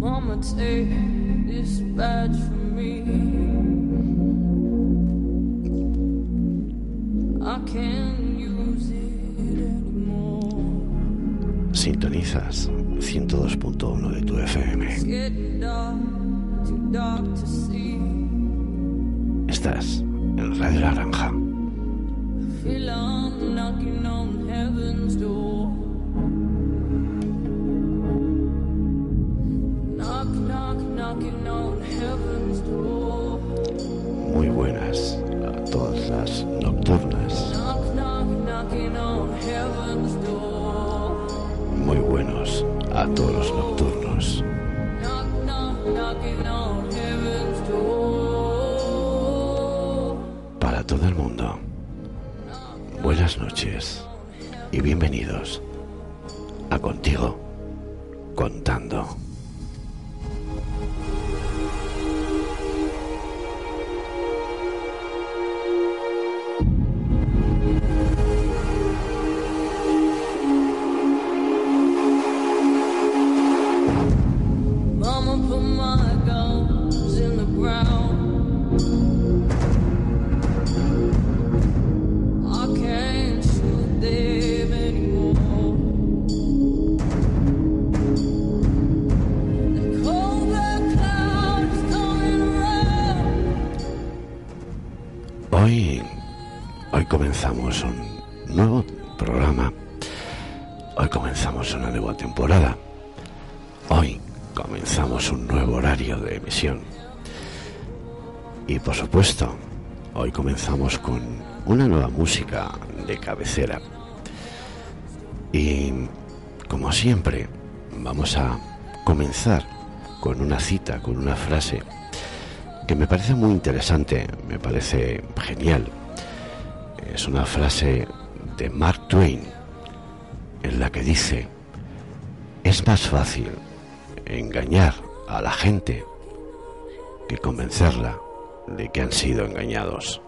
Mama, take this badge from me. I can't use it anymore. Sintonizas 102.1 de tu FM. Estás en Radio Naranja. Feel I'm knocking on heaven's door. Muy buenas a todas las nocturnas. Muy buenos a todos los nocturnos. Para todo el mundo. Buenas noches y bienvenidos a Contigo Contando. Música de cabecera. Y como siempre, vamos a comenzar con una cita, con una frase que me parece muy interesante, me parece genial. Es una frase de Mark Twain en la que dice, es más fácil engañar a la gente que convencerla de que han sido engañados.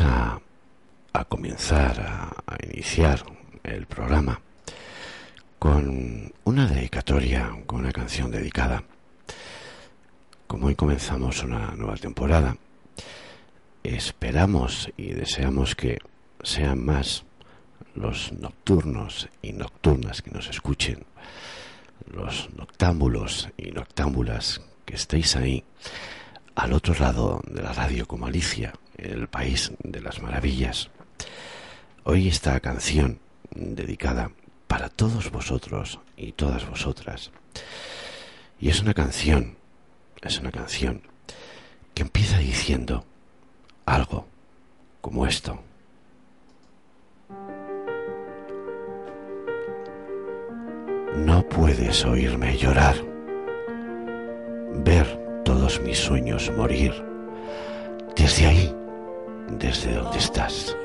Vamos a, comenzar a, a iniciar el programa con una dedicatoria, con una canción dedicada. Como hoy comenzamos una nueva temporada, esperamos y deseamos que sean más los nocturnos y nocturnas que nos escuchen, los noctámbulos y noctámbulas que estéis ahí al otro lado de la radio como Alicia, el país de las maravillas. Hoy esta canción dedicada para todos vosotros y todas vosotras. Y es una canción, es una canción que empieza diciendo algo como esto. No puedes oírme llorar, ver todos mis sueños morir, desde ahí, desde donde estás.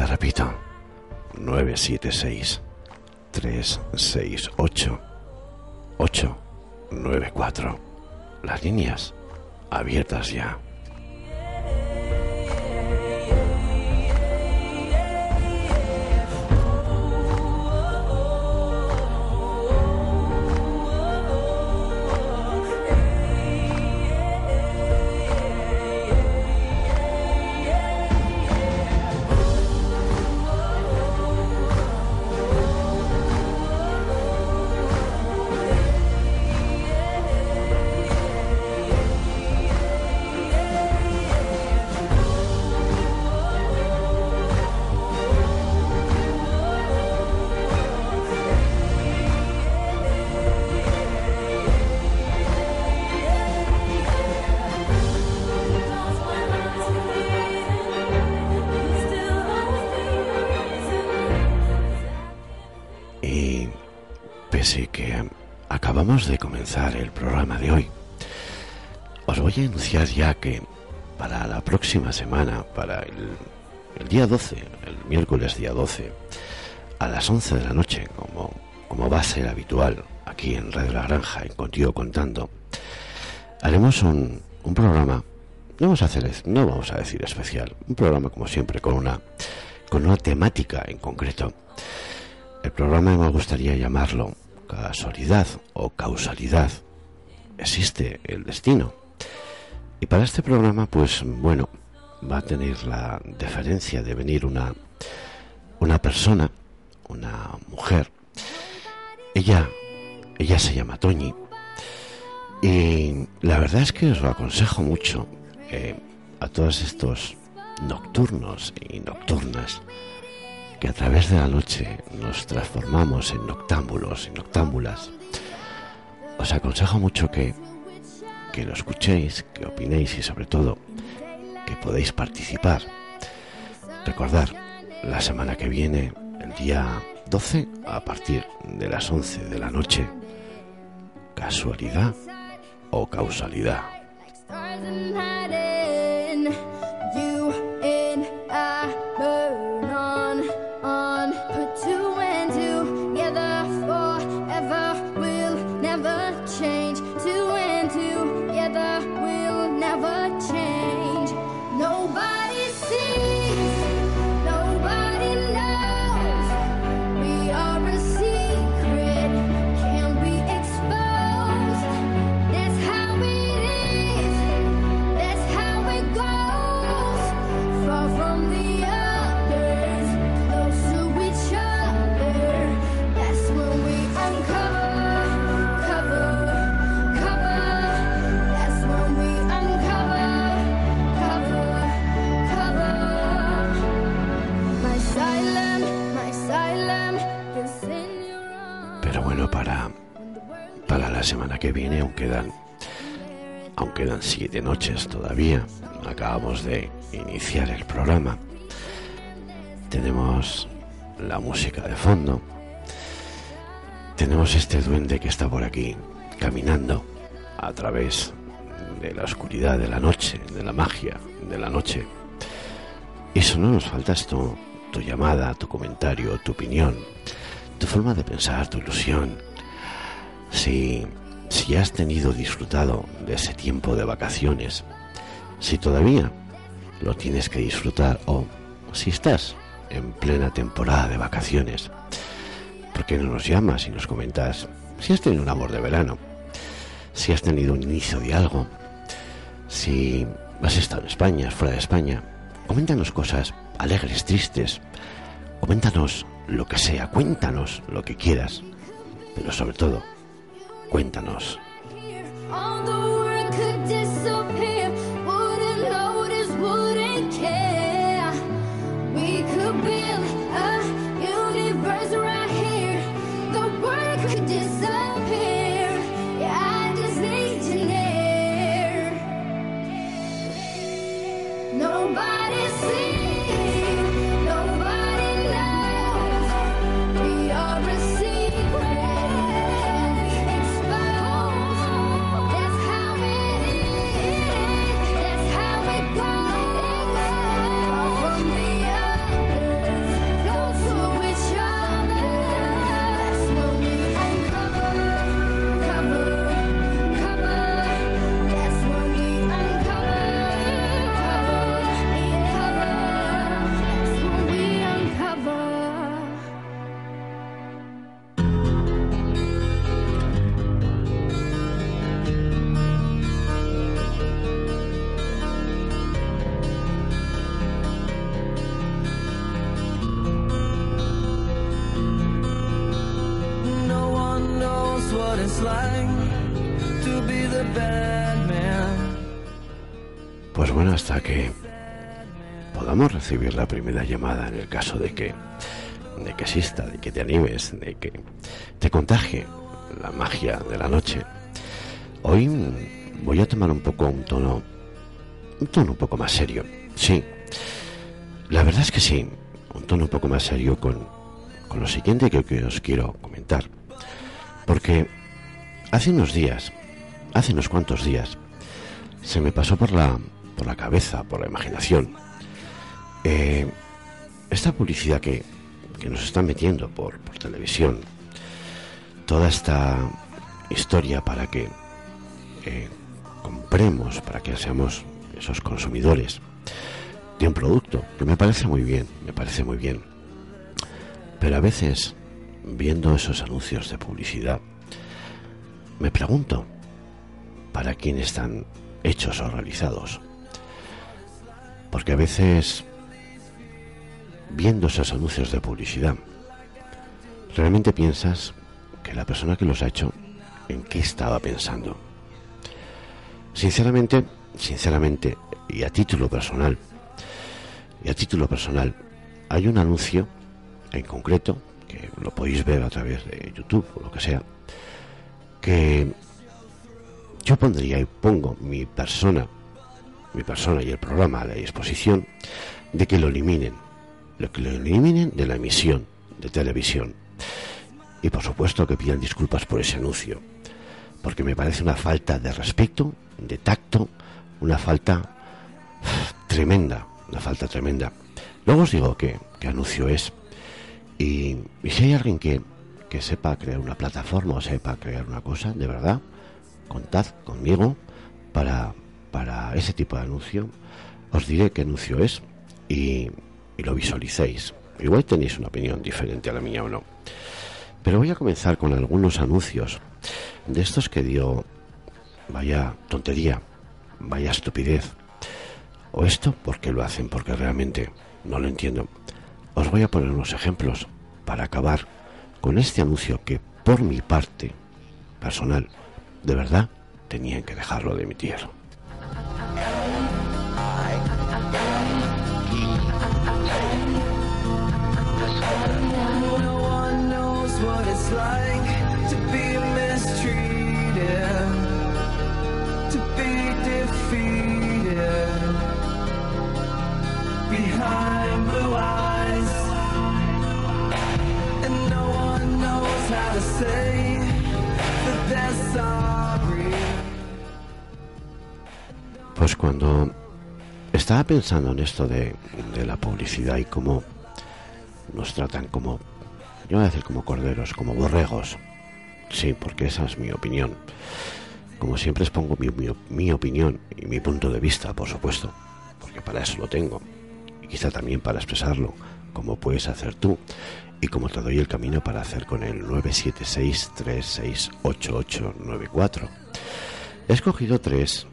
Te repito, 976 368 894. Las líneas abiertas ya. Anunciar ya que para la próxima semana, para el, día 12, el miércoles día 12, a las 11 de la noche, como, como va a ser habitual aquí en Radio La Granja, en Contigo Contando, haremos un, un programa, no vamos, a hacer, no vamos a decir especial, un programa como siempre con una, con una temática en concreto. El programa me gustaría llamarlo casualidad o causalidad. Existe el destino. Y para este programa, pues bueno, va a tener la deferencia de venir una, una persona, una mujer. Ella, ella se llama Toñi. Y la verdad es que os lo aconsejo mucho eh, a todos estos nocturnos y nocturnas que a través de la noche nos transformamos en noctámbulos y noctámbulas. Os aconsejo mucho que, que lo escuchéis, que opinéis y sobre todo que podéis participar. Recordar, la semana que viene, el día 12, a partir de las 11 de la noche, casualidad o causalidad. Que viene aún quedan, aún quedan siete noches todavía. Acabamos de iniciar el programa. Tenemos la música de fondo. Tenemos este duende que está por aquí caminando a través de la oscuridad de la noche, de la magia de la noche. Eso no nos falta esto, tu llamada, tu comentario, tu opinión, tu forma de pensar, tu ilusión. Si, si has tenido disfrutado de ese tiempo de vacaciones, si todavía lo tienes que disfrutar o si estás en plena temporada de vacaciones, ¿por qué no nos llamas y nos comentas si has tenido un amor de verano? Si has tenido un inicio de algo, si has estado en España, fuera de España, coméntanos cosas alegres, tristes, coméntanos lo que sea, cuéntanos lo que quieras, pero sobre todo, cuéntanos recibir la primera llamada en el caso de que de que exista, de que te animes, de que te contagie la magia de la noche. Hoy voy a tomar un poco un tono un tono un poco más serio. Sí. La verdad es que sí, un tono un poco más serio con, con lo siguiente que, que os quiero comentar. Porque hace unos días, hace unos cuantos días, se me pasó por la, por la cabeza, por la imaginación, eh, esta publicidad que, que nos están metiendo por, por televisión, toda esta historia para que eh, compremos, para que seamos esos consumidores de un producto, que me parece muy bien, me parece muy bien. Pero a veces, viendo esos anuncios de publicidad, me pregunto, ¿para quién están hechos o realizados? Porque a veces, viendo esos anuncios de publicidad, realmente piensas que la persona que los ha hecho, ¿en qué estaba pensando? Sinceramente, sinceramente, y a título personal, y a título personal, hay un anuncio en concreto, que lo podéis ver a través de YouTube o lo que sea, que yo pondría y pongo mi persona, mi persona y el programa a la disposición de que lo eliminen, lo que lo eliminen de la emisión de televisión. Y por supuesto que pidan disculpas por ese anuncio, porque me parece una falta de respeto, de tacto, una falta tremenda, una falta tremenda. Luego os digo qué, qué anuncio es. Y, y si hay alguien que, que sepa crear una plataforma o sepa crear una cosa, de verdad, contad conmigo para, para ese tipo de anuncio. Os diré qué anuncio es y, y lo visualicéis. Igual tenéis una opinión diferente a la mía o no. Pero voy a comenzar con algunos anuncios de estos que dio, vaya tontería, vaya estupidez. O esto, ¿por qué lo hacen? Porque realmente no lo entiendo. Os voy a poner unos ejemplos para acabar con este anuncio que, por mi parte personal, de verdad, tenían que dejarlo de emitir. Pues cuando estaba pensando en esto de, la publicidad y cómo nos tratan como, yo voy a decir como corderos, como borregos. Sí, porque esa es mi opinión. Como siempre expongo mi, mi, mi opinión y mi punto de vista, por supuesto, porque para eso lo tengo. Y quizá también para expresarlo, como puedes hacer tú, y como te doy el camino para hacer con el 976-368894. He escogido tres,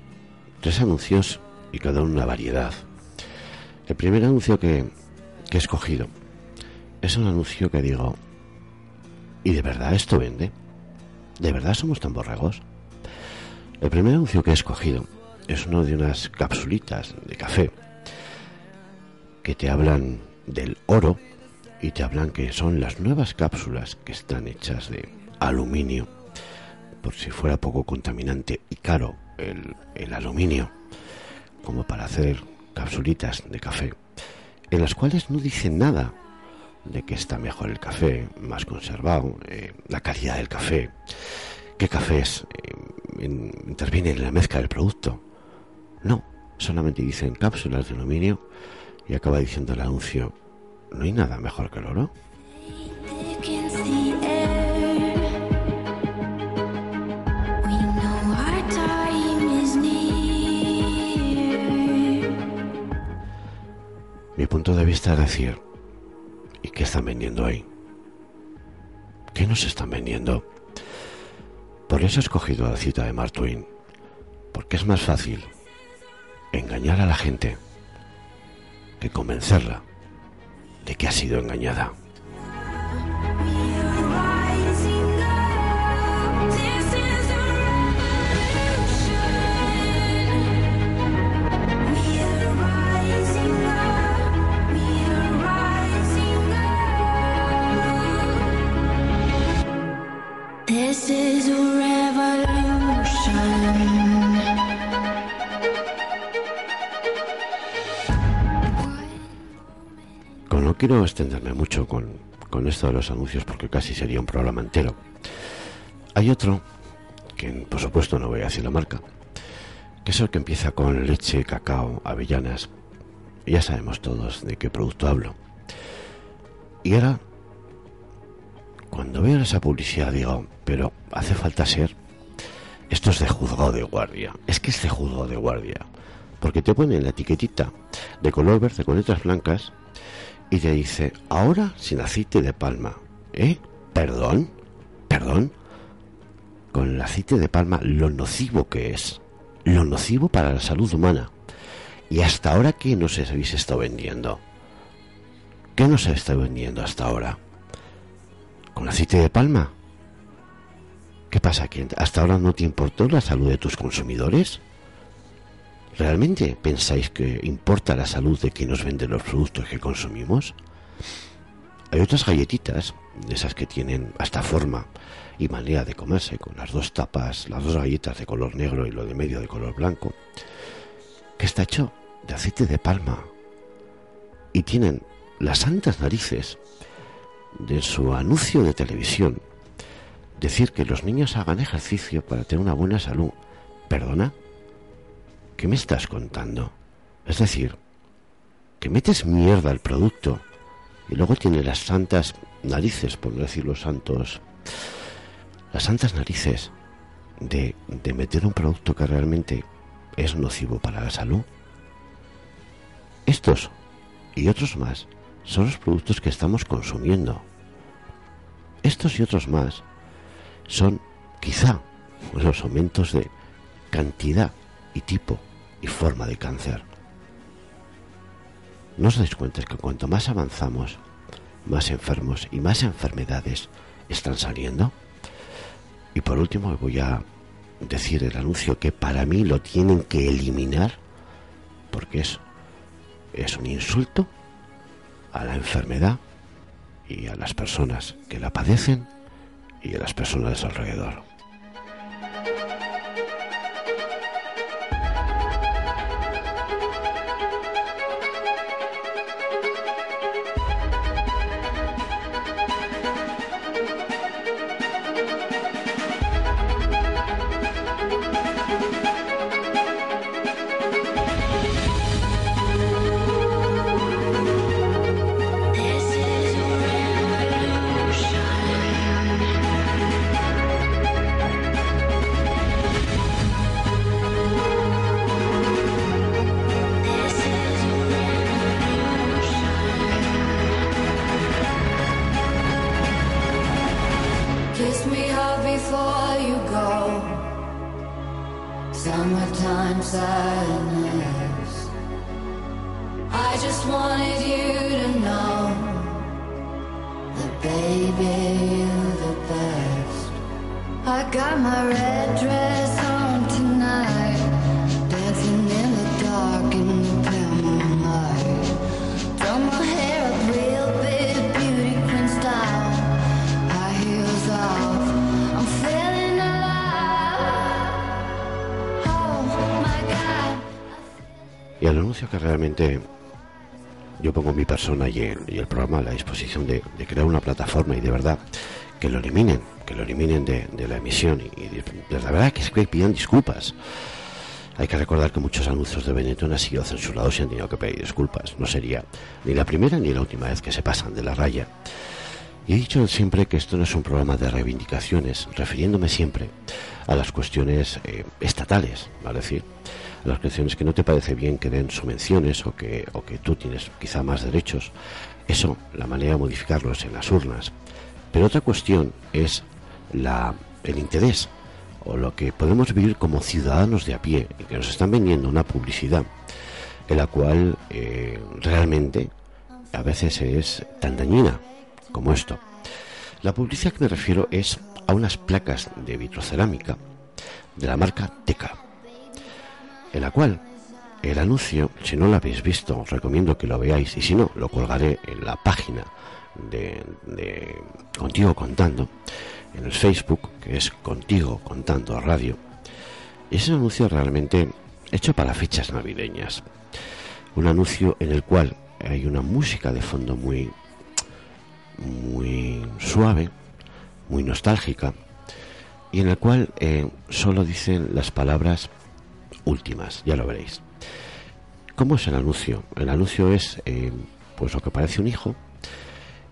tres anuncios y cada uno una variedad. El primer anuncio que, que he escogido es un anuncio que digo, ¿y de verdad esto vende? ¿De verdad somos tan borregos? El primer anuncio que he escogido es uno de unas capsulitas de café que te hablan del oro y te hablan que son las nuevas cápsulas que están hechas de aluminio, por si fuera poco contaminante y caro el, aluminio, como para hacer capsulitas de café, en las cuales no dicen nada de que está mejor el café, más conservado, eh, la calidad del café, qué cafés eh, interviene en la mezcla del producto. No, solamente dicen cápsulas de aluminio y acaba diciendo el anuncio, no hay nada mejor que el oro. Mi punto de vista es decir, ¿y qué están vendiendo ahí? ¿Qué nos están vendiendo? Por eso he escogido la cita de Mark Twain, porque es más fácil engañar a la gente que convencerla de que ha sido engañada. Extenderme mucho con, con esto de los anuncios porque casi sería un programa entero. Hay otro, que por supuesto no voy a decir la marca, que es el que empieza con leche, cacao, avellanas. Ya sabemos todos de qué producto hablo. Y ahora, cuando veo esa publicidad, digo, pero hace falta ser. Esto es de juzgado de guardia. Es que es de juzgado de guardia. Porque te ponen la etiquetita de color verde con letras blancas y te dice, ahora sin aceite de palma. ¿Eh? ¿Perdón? ¿Perdón? Con el aceite de palma, lo nocivo que es. Lo nocivo para la salud humana. Y hasta ahora, ¿qué nos habéis estado vendiendo? ¿Qué nos estado vendiendo hasta ahora? ¿Con aceite de palma? ¿Qué pasa? ¿Que hasta ahora no te importó la salud de tus consumidores? ¿Realmente pensáis que importa la salud de quien nos vende los productos que consumimos? Hay otras galletitas, esas que tienen hasta forma y manera de comerse, con las dos tapas, las dos galletas de color negro y lo de medio de color blanco, que está hecho de aceite de palma. Y tienen las santas narices de su anuncio de televisión decir que los niños hagan ejercicio para tener una buena salud. ¿Perdona? ¿Qué me estás contando? Es decir, que metes mierda al producto y luego tiene las santas narices, por no decir los santos, las santas narices de, de meter un producto que realmente es nocivo para la salud. Estos y otros más son los productos que estamos consumiendo. Estos y otros más son quizá los aumentos de cantidad y tipo y forma de cáncer. ¿No os dais cuenta que cuanto más avanzamos, más enfermos y más enfermedades están saliendo? Y por último voy a decir el anuncio que para mí lo tienen que eliminar porque es, es un insulto a la enfermedad y a las personas que la padecen y a las personas alrededor. Realmente yo pongo mi persona y el, y el programa a la disposición de, de crear una plataforma y de verdad que lo eliminen, que lo eliminen de, de la emisión y, y de, verdad que es que pidan disculpas. Hay que recordar que muchos anuncios de Benetton han sido censurados y han tenido que pedir disculpas. No sería ni la primera ni la última vez que se pasan de la raya. Y he dicho siempre que esto no es un programa de reivindicaciones, refiriéndome siempre a las cuestiones eh, estatales, ¿vale? Es decir, las cuestiones que no te parece bien que den subvenciones o que, o que tú tienes quizá más derechos. Eso, la manera de modificarlo en las urnas. Pero otra cuestión es la, el interés o lo que podemos vivir como ciudadanos de a pie y que nos están vendiendo una publicidad en la cual eh, realmente a veces es tan dañina como esto. La publicidad que me refiero es a unas placas de vitrocerámica de la marca Teca, en la cual el anuncio, si no lo habéis visto, os recomiendo que lo veáis y si no, lo colgaré en la página de, Contigo Contando, en el Facebook, que es Contigo Contando Radio. Y es un anuncio realmente hecho para fechas navideñas. Un anuncio en el cual hay una música de fondo muy, muy suave, muy nostálgica, y en el cual eh, solo dicen las palabras últimas, ya lo veréis. ¿Cómo es el anuncio? El anuncio es eh, pues lo que parece un hijo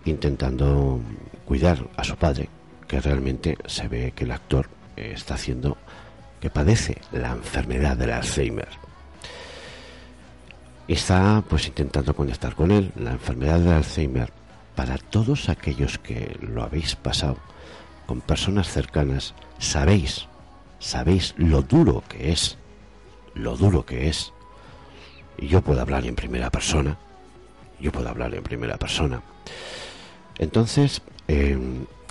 intentando cuidar a su padre, que realmente se ve que el actor eh, está haciendo que padece la enfermedad del Alzheimer. Está pues intentando conectar con él. La enfermedad del Alzheimer, para todos aquellos que lo habéis pasado con personas cercanas, sabéis, sabéis lo duro que es, lo duro que es. Y yo puedo hablar en primera persona, yo puedo hablar en primera persona. Entonces, eh,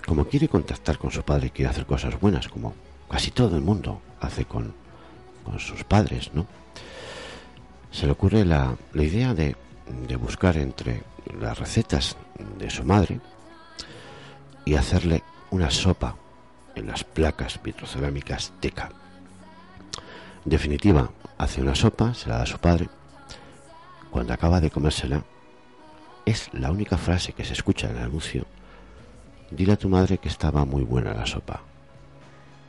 como quiere contactar con su padre, quiere hacer cosas buenas, como casi todo el mundo hace con, con sus padres, ¿no? Se le ocurre la, la idea de, de buscar entre las recetas de su madre y hacerle una sopa en las placas vitrocerámicas Teca. Definitiva, hace una sopa, se la da a su padre. Cuando acaba de comérsela, es la única frase que se escucha en el anuncio. Dile a tu madre que estaba muy buena la sopa.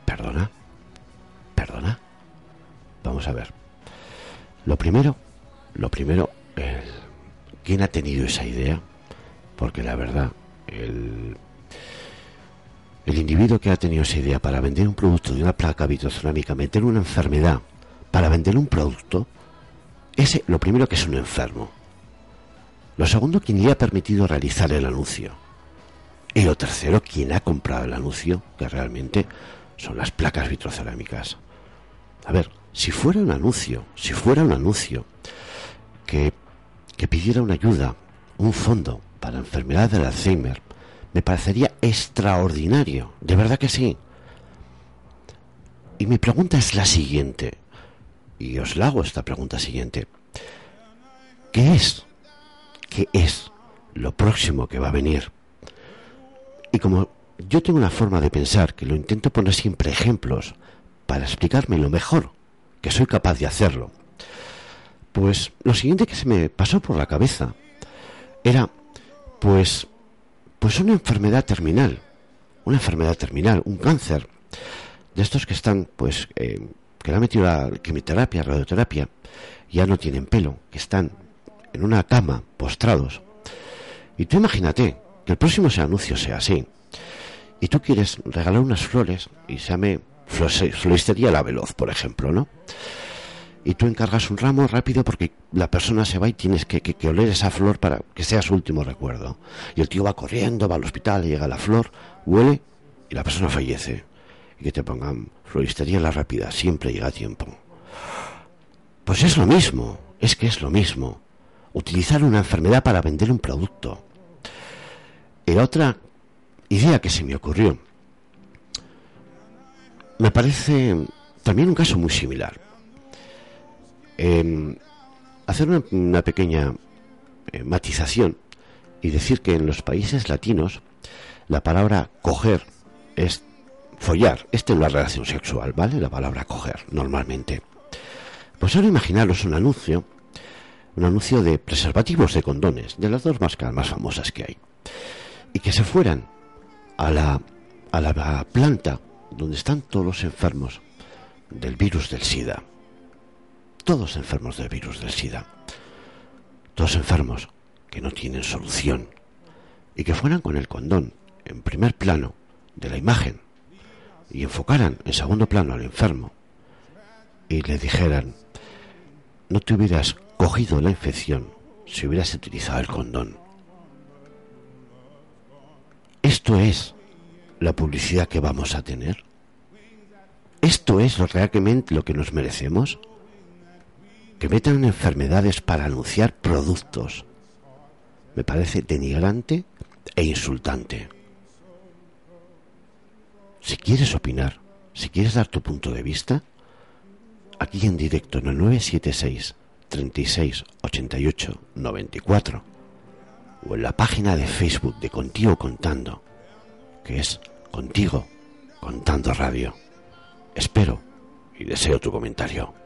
¿Perdona? ¿Perdona? Vamos a ver. Lo primero, lo primero, el- ¿quién ha tenido esa idea? Porque la verdad, el, el individuo que ha tenido esa idea para vender un producto de una placa vitrocerámica, meter una enfermedad para vender un producto, ese lo primero que es un enfermo. Lo segundo, quien le ha permitido realizar el anuncio. Y lo tercero, quien ha comprado el anuncio, que realmente son las placas vitrocerámicas. A ver, si fuera un anuncio, si fuera un anuncio que, que pidiera una ayuda, un fondo para enfermedad del Alzheimer, me parecería extraordinario, de verdad que sí. Y mi pregunta es la siguiente, y os la hago esta pregunta siguiente. ¿Qué es? ¿Qué es lo próximo que va a venir? Y como yo tengo una forma de pensar que lo intento poner siempre ejemplos para explicarme lo mejor que soy capaz de hacerlo, pues lo siguiente que se me pasó por la cabeza era, pues, pues una enfermedad terminal, una enfermedad terminal, un cáncer, de estos que están, pues, eh, que le han metido la quimioterapia, radioterapia, ya no tienen pelo, que están en una cama, postrados. Y tú imagínate que el próximo anuncio sea así, y tú quieres regalar unas flores y se llame floristería La Veloz, por ejemplo, ¿no? Y tú encargas un ramo rápido porque la persona se va y tienes que, que- oler esa flor para que sea su último recuerdo. Y el tío va corriendo, va al hospital, llega la flor, huele y la persona fallece. Y que te pongan floristería La Rápida, siempre llega a tiempo. Pues es lo mismo, es que es lo mismo. Utilizar una enfermedad para vender un producto. Y la otra idea que se me ocurrió me parece también un caso muy similar. Em, hacer una, pequeña eh, matización y decir que en los países latinos la palabra coger es follar. Esta es la relación sexual, ¿vale? La palabra coger, normalmente. Pues ahora imaginaros un anuncio, un anuncio de preservativos de condones, de las dos más famosas que hay, y que se fueran a la, a la planta donde están todos los enfermos del virus del SIDA. Todos enfermos del virus del SIDA. Todos enfermos que no tienen solución. Y que fueran con el condón en primer plano de la imagen y enfocaran en segundo plano al enfermo y le dijeran, no te hubieras cogido la infección si hubieras utilizado el condón. Esto es la publicidad que vamos a tener. Esto es realmente lo que nos merecemos. Que metan enfermedades para anunciar productos. Me parece denigrante e insultante. Si quieres opinar, si quieres dar tu punto de vista, aquí en directo en el 976 36 88 94 o en la página de Facebook de Contigo Contando, que es Contigo Contando Radio. Espero y deseo tu comentario.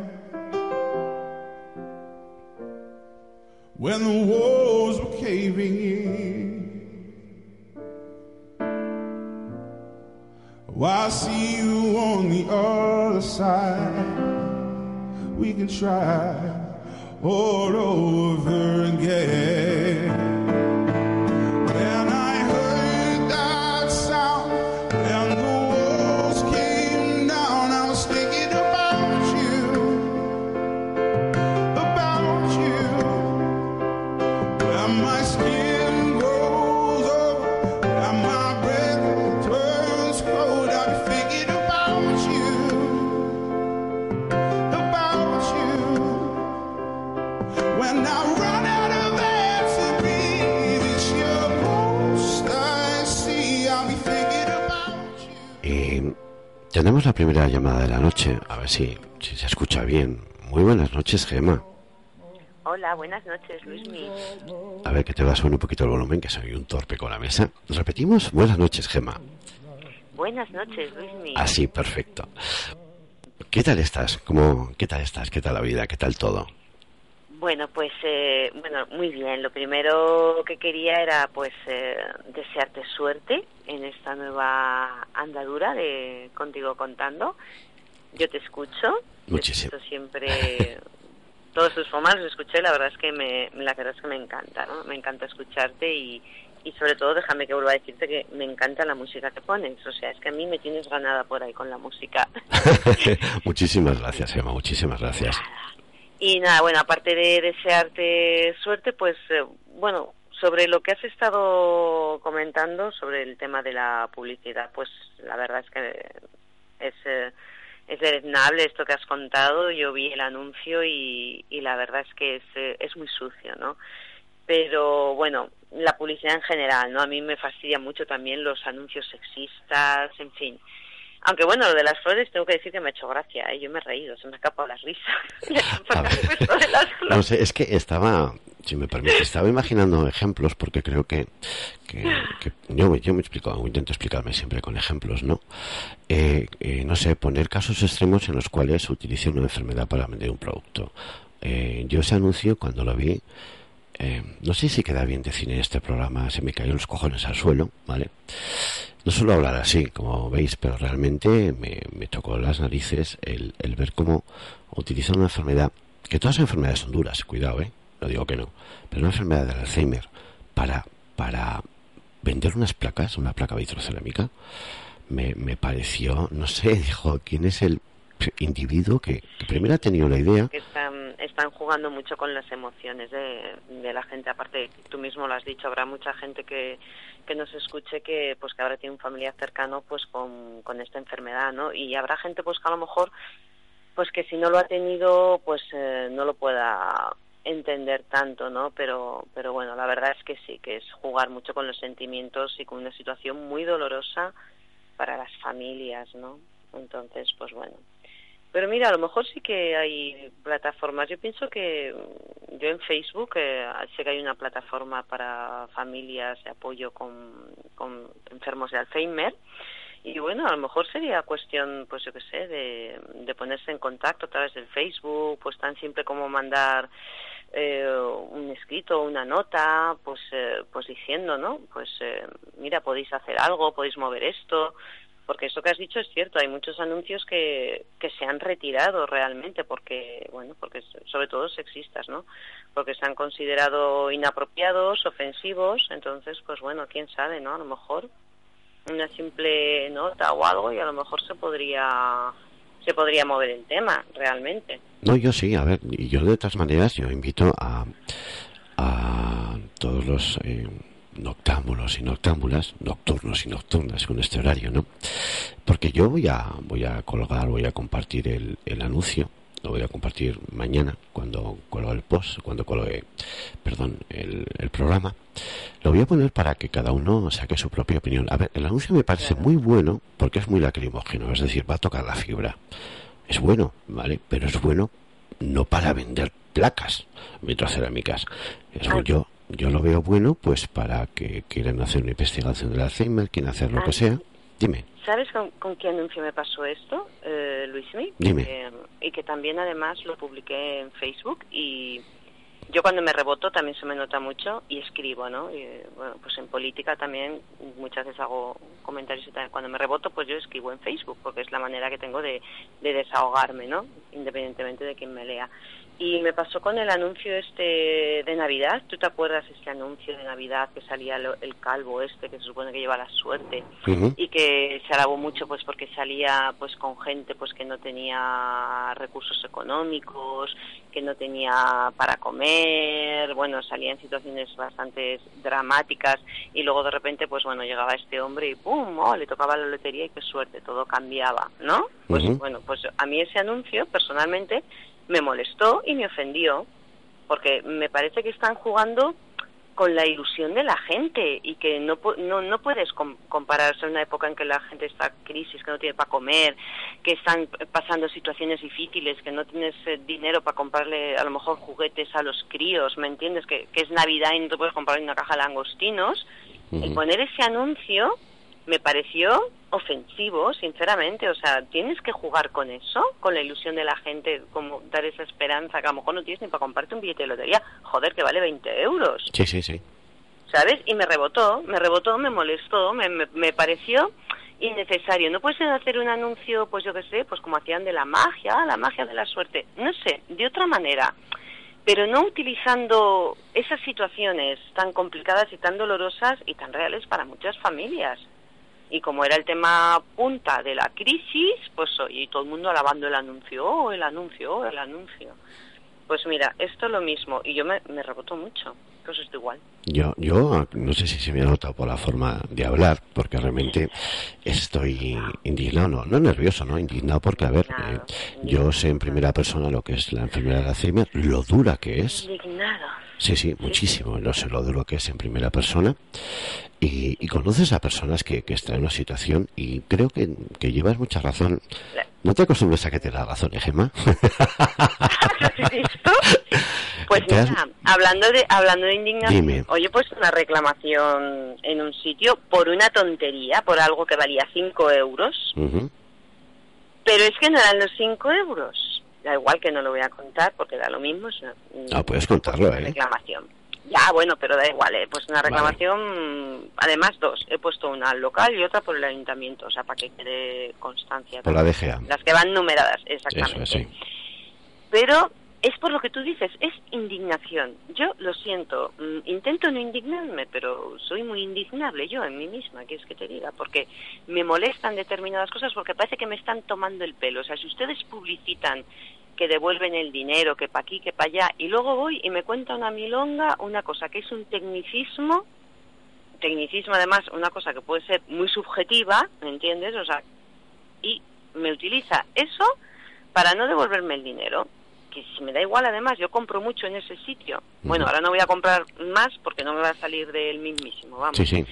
when the walls were caving in. Well, I see you on the other side. We can try all over again. La primera llamada de la noche, a ver si, si se escucha bien. Muy buenas noches, Gema. Hola, buenas noches, Luismi. A ver que te va a subir un poquito el volumen, que soy un torpe con la mesa. Repetimos, buenas noches, Gema. Buenas noches, Luismi. Así, perfecto. ¿Qué tal estás? ¿Cómo, ¿Qué tal estás? ¿Qué tal la vida? ¿Qué tal todo? Bueno, pues eh, bueno, muy bien. Lo primero que quería era pues eh, desearte suerte en esta nueva andadura de Contigo Contando. Yo te escucho. te Muchísimo. escucho siempre todos tus formas los escuché. La verdad es que me, la verdad es que me encanta, ¿no? Me encanta escucharte y, y sobre todo déjame que vuelva a decirte que me encanta la música que pones. O sea, es que a mí me tienes ganada por ahí con la música. muchísimas gracias, Gema, muchísimas gracias. Y nada, bueno, aparte de desearte suerte, pues eh, bueno, sobre lo que has estado comentando sobre el tema de la publicidad, pues la verdad es que es eh, es deleznable esto que has contado. Yo vi el anuncio y, y la verdad es que es, eh, es muy sucio, ¿no? Pero bueno, la publicidad en general, ¿no? A mí me fastidia mucho también los anuncios sexistas, en fin. Aunque bueno, lo de las flores tengo que decir que me ha hecho gracia, ¿eh? yo me he reído, se me ha escapado la risa. No sé, es que estaba, si me permite, estaba imaginando ejemplos porque creo que, que, que- yo, yo me explico, intento explicarme siempre con ejemplos, ¿no? Eh, eh, no sé, poner casos extremos en los cuales se utilice una enfermedad para vender un producto. Eh, yo ese anuncio, cuando lo vi, eh, no sé si queda bien decir en este programa, se me cayó los cojones al suelo, ¿vale? No suelo hablar así, como veis, pero realmente me, me tocó las narices el, el ver cómo utilizan una enfermedad, que todas las enfermedades son duras, cuidado, ¿eh? No digo que no, pero una enfermedad del Alzheimer para, para vender unas placas, una placa vitrocerámica, me, me pareció, no sé, dijo, ¿quién es el individuo que, que primero ha tenido la idea? que están, están jugando mucho con las emociones de, de la gente. Aparte, tú mismo lo has dicho, habrá mucha gente que, que nos escuche que pues que ahora tiene un familiar cercano pues con, con esta enfermedad, ¿no? Y habrá gente pues que a lo mejor pues que si no lo ha tenido pues eh, no lo pueda entender tanto, ¿no? Pero pero bueno, la verdad es que sí, que es jugar mucho con los sentimientos y con una situación muy dolorosa para las familias, ¿no? Entonces, pues bueno, pero mira, a lo mejor sí que hay plataformas. Yo pienso que mm, yo en Facebook eh, sé que hay una plataforma para familias de apoyo con, con enfermos de Alzheimer. Y bueno, a lo mejor sería cuestión, pues yo qué sé, de, de ponerse en contacto a través del Facebook, pues tan simple como mandar eh, un escrito, una nota, pues, eh, pues diciendo, ¿no? Pues eh, mira, podéis hacer algo, podéis mover esto, porque esto que has dicho es cierto, hay muchos anuncios que, que se han retirado realmente porque, bueno, porque sobre todo sexistas, ¿no? Porque se han considerado inapropiados, ofensivos, entonces, pues bueno, quién sabe, ¿no? A lo mejor una simple nota o algo y a lo mejor se podría se podría mover el tema realmente. No, yo sí, a ver, y yo de todas maneras, yo invito a, a todos los eh, noctámbulos y noctámbulas, nocturnos y nocturnas con este horario, ¿no? Porque yo voy a, voy a colgar, voy a compartir el, el anuncio, lo voy a compartir mañana cuando colgue el post, cuando colgue, perdón, el, el programa. Lo voy a poner para que cada uno saque su propia opinión. A ver, el anuncio me parece muy bueno porque es muy lacrimógeno, es decir, va a tocar la fibra. Es bueno, ¿vale? Pero es bueno no para vender placas vitrocerámicas. Es Ah. yo, yo lo veo bueno pues para que quieran hacer una investigación del Alzheimer, quieren hacer lo Ah, que sea. Dime. ¿Sabes con, con qué anuncio me pasó esto, eh, Luismi? Dime. Eh, y que también además lo publiqué en Facebook y yo cuando me reboto también se me nota mucho y escribo, ¿no? Y, bueno, pues en política también muchas veces hago comentarios y tal. Cuando me reboto, pues yo escribo en Facebook porque es la manera que tengo de, de desahogarme, ¿no? Independientemente de quién me lea. Y me pasó con el anuncio este de Navidad. ¿Tú te acuerdas este anuncio de Navidad que salía lo- el calvo este que se supone que lleva la suerte? Y que se alabó mucho pues porque salía pues con gente pues que no tenía recursos económicos que no tenía para comer. Bueno salía en situaciones bastante dramáticas y luego de repente pues bueno llegaba este hombre y pum oh, le tocaba la lotería y qué suerte todo cambiaba no pues bueno pues a mí ese anuncio personalmente me molestó y me ofendió porque me parece que están jugando con la ilusión de la gente y que no no, no puedes com- compararse a una época en que la gente está en crisis, que no tiene para comer, que están pasando situaciones difíciles, que no tienes eh, dinero para comprarle a lo mejor juguetes a los críos, ¿me entiendes? Que, que es Navidad y no te puedes comprar una caja de langostinos. El poner ese anuncio me pareció ofensivo, sinceramente. O sea, tienes que jugar con eso, con la ilusión de la gente, como dar esa esperanza, que a lo mejor no tienes ni para comprarte un billete de lotería. Joder, que vale 20 euros. Sí, sí, sí. ¿sabes? Y me rebotó, me rebotó, me molestó, me, me, me pareció innecesario. No pueden hacer un anuncio, pues yo qué sé, pues como hacían de la magia, la magia de la suerte, no sé, de otra manera, pero no utilizando esas situaciones tan complicadas y tan dolorosas y tan reales para muchas familias. Y como era el tema punta de la crisis, pues y todo el mundo alabando el anuncio, oh, el anuncio, oh, el anuncio. Pues mira, esto es lo mismo, y yo me, me rebotó mucho, pues esto igual. Yo, yo no sé si se me ha notado por la forma de hablar, porque realmente estoy indignado, no, no nervioso, no, indignado porque, a ver, eh, yo sé en primera persona lo que es la enfermedad de Alzheimer, lo dura que es, Indignado. Sí, sí, muchísimo, lo sé lo duro que es en primera persona, y, y conoces a personas que, que están en una situación, y creo que, que llevas mucha razón. No te acostumbres a que te da razón, ¿eh, Gemma? Pues Te has- mira, hablando de hablando de indignación, Dime. hoy he puesto una reclamación en un sitio por una tontería, por algo que valía 5 euros, pero es que no eran los 5 euros. Da igual que no lo voy a contar porque da lo mismo. Es una, Ah, puedes contarlo, una ¿eh? reclamación. Ya, bueno, pero da igual, he puesto una reclamación, además dos, he puesto una al local y otra por el ayuntamiento, o sea, para que quede constancia. Por la DGA. Las que van numeradas, Eso exactamente. es, sí. Pero es por lo que tú dices, es indignación. Yo lo siento, mm, intento no indignarme, pero soy muy indignable yo en mí misma, que es que te diga, porque me molestan determinadas cosas porque parece que me están tomando el pelo. O sea, si ustedes publicitan que devuelven el dinero, que pa' aquí, que pa' allá, y luego voy y me cuenta una milonga, una cosa que es un tecnicismo, tecnicismo además, una cosa que puede ser muy subjetiva, ¿me entiendes? O sea, y me utiliza eso para no devolverme el dinero que si me da igual además yo compro mucho en ese sitio bueno ahora no voy a comprar más porque no me va a salir del mismísimo vamos Sí, sí.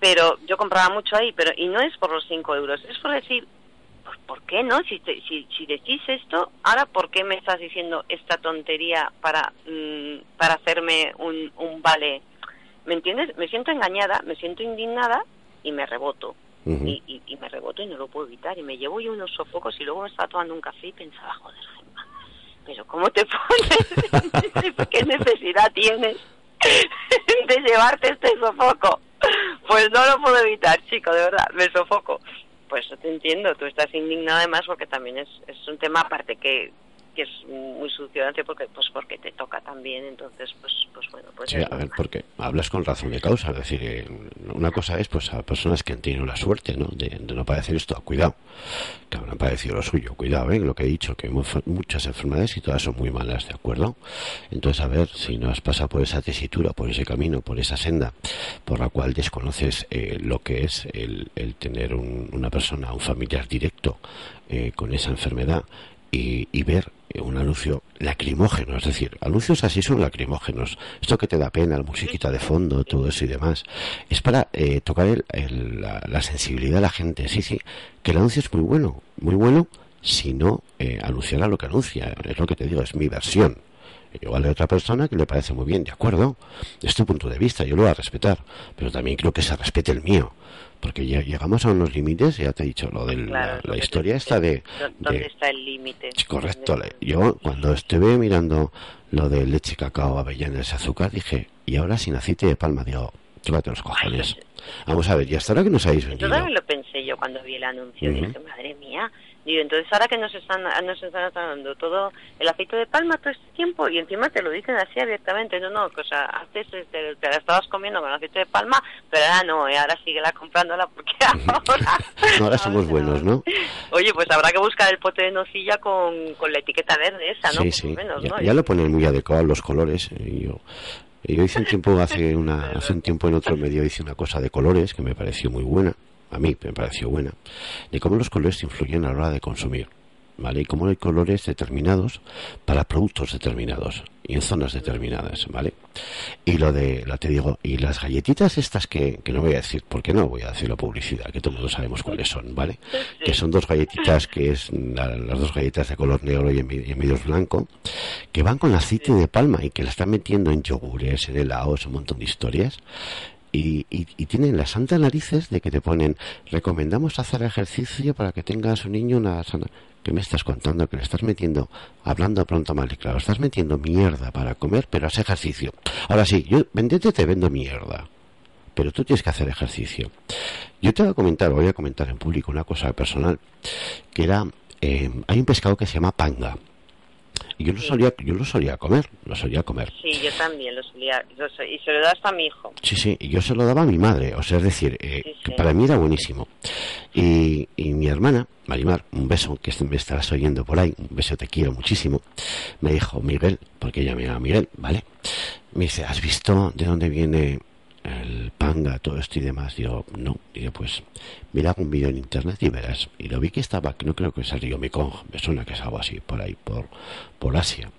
pero yo compraba mucho ahí pero y no es por los 5 euros es por decir pues, ¿por qué no? Si, te- si, si decís esto, ahora ¿por qué me estás diciendo esta tontería para, mm, para hacerme un, un vale? ¿Me entiendes? Me siento engañada, me siento indignada y me reboto. Y, y, y me reboto y no lo puedo evitar. Y me llevo yo unos sofocos y luego me estaba tomando un café y pensaba, joder, Gemma, pero ¿cómo te pones? ¿Qué necesidad tienes de llevarte este sofoco? Pues no lo puedo evitar, chico, de verdad, me sofoco. Pues yo te entiendo, tú estás indignado además porque también es, es un tema aparte que, que es muy succionante porque pues porque te toca también, entonces pues pues bueno, pues Sí, a ver, porque hablas con razón de causa. Es decir, eh, una cosa es pues a personas que han tenido la suerte ¿no? de, de no padecer esto. Cuidado, que habrán padecido lo suyo. Cuidado, ¿eh? lo que he dicho, que hemos muchas enfermedades y todas son muy malas, ¿de acuerdo? Entonces, a ver, si no has pasado por esa tesitura, por ese camino, por esa senda, por la cual desconoces eh, lo que es el, el tener un- una persona, un familiar directo eh, con esa enfermedad y, y ver un anuncio lacrimógeno, es decir, anuncios así son lacrimógenos. Esto que te da pena, la musiquita de fondo, todo eso y demás, es para eh, tocar el- el- la, la sensibilidad de la gente. Sí, sí, que el anuncio es muy bueno, muy bueno, si no eh, anunciara lo que anuncia. Es lo que te digo, es mi versión. Igual hay otra persona que le parece muy bien, de acuerdo, es tu punto de vista, yo lo voy a respetar, pero también creo que se respete el mío, porque ya llegamos a unos límites, ya te he dicho, lo de Claro, la, historia esta de... ¿Dó- ¿Dónde de- está el límite? Correcto. ¿Dónde le- está? Yo cuando estuve mirando lo de leche, cacao, avellanas, azúcar, dije, y ahora sin aceite de palma, digo, tómate los cojones. Vamos a ver, y hasta ahora que nos habéis Yo vendido. también lo pensé yo cuando vi el anuncio. Dije, madre mía. Digo, entonces ahora que nos están, nos están dando todo el aceite de palma todo este tiempo y encima te lo dicen así abiertamente. No, no, o sea, antes te, te la estabas comiendo con aceite de palma, pero ahora no, ¿eh? ahora síguela comprándola porque ahora... Ahora somos buenos, ¿no? Oye, pues habrá que buscar el pote de nocilla con, con la etiqueta verde esa, ¿no? Sí, sí. lo menos, ya, ¿no? ya lo ponen muy adecuado los colores. eh, Yo, yo hice un tiempo, hace, una, hace un tiempo en otro medio, hice una cosa de colores que me pareció muy buena. A mí me pareció buena. De cómo los colores influyen a la hora de consumir. ¿Vale? Y cómo hay colores determinados para productos determinados y en zonas determinadas, ¿vale? Y lo de, la te digo, y las galletitas estas que, que no voy a decir, porque no voy a decir la publicidad, que todo el mundo sabemos cuáles son, ¿vale? Que son dos galletitas, que es la- las dos galletas de color negro y en, en medio blanco, que van con aceite de palma y que la están metiendo en yogures, en helados, un montón de historias. Y, y, y tienen las santas narices de que te ponen, recomendamos hacer ejercicio para que tengas un niño una sana... ¿Qué me estás contando? Que le estás metiendo, hablando pronto mal y claro, estás metiendo mierda para comer, pero haz ejercicio. Ahora sí, yo vendete te vendo mierda, pero tú tienes que hacer ejercicio. Yo te voy a comentar, voy a comentar en público una cosa personal, que era, eh, hay un pescado que se llama panga. Y yo lo solía, yo lo solía comer, lo solía comer. Sí, yo también lo solía. lo so- y se lo da hasta a mi hijo. Sí, sí, y yo se lo daba a mi madre, o sea, es decir, eh, Sí, que sí. para mí era buenísimo. Y, y mi hermana, Marimar, un beso, que me estarás oyendo por ahí, un beso, te quiero muchísimo, me dijo, Miguel, porque ella me llama Miguel, ¿vale? Me dice, ¿has visto de dónde viene el panga, todo esto y demás? Digo, no, digo, pues mira un vídeo en internet y verás. Y lo vi que estaba, no creo que sea Río Mekong, me suena que es algo así, por ahí, por, por Asia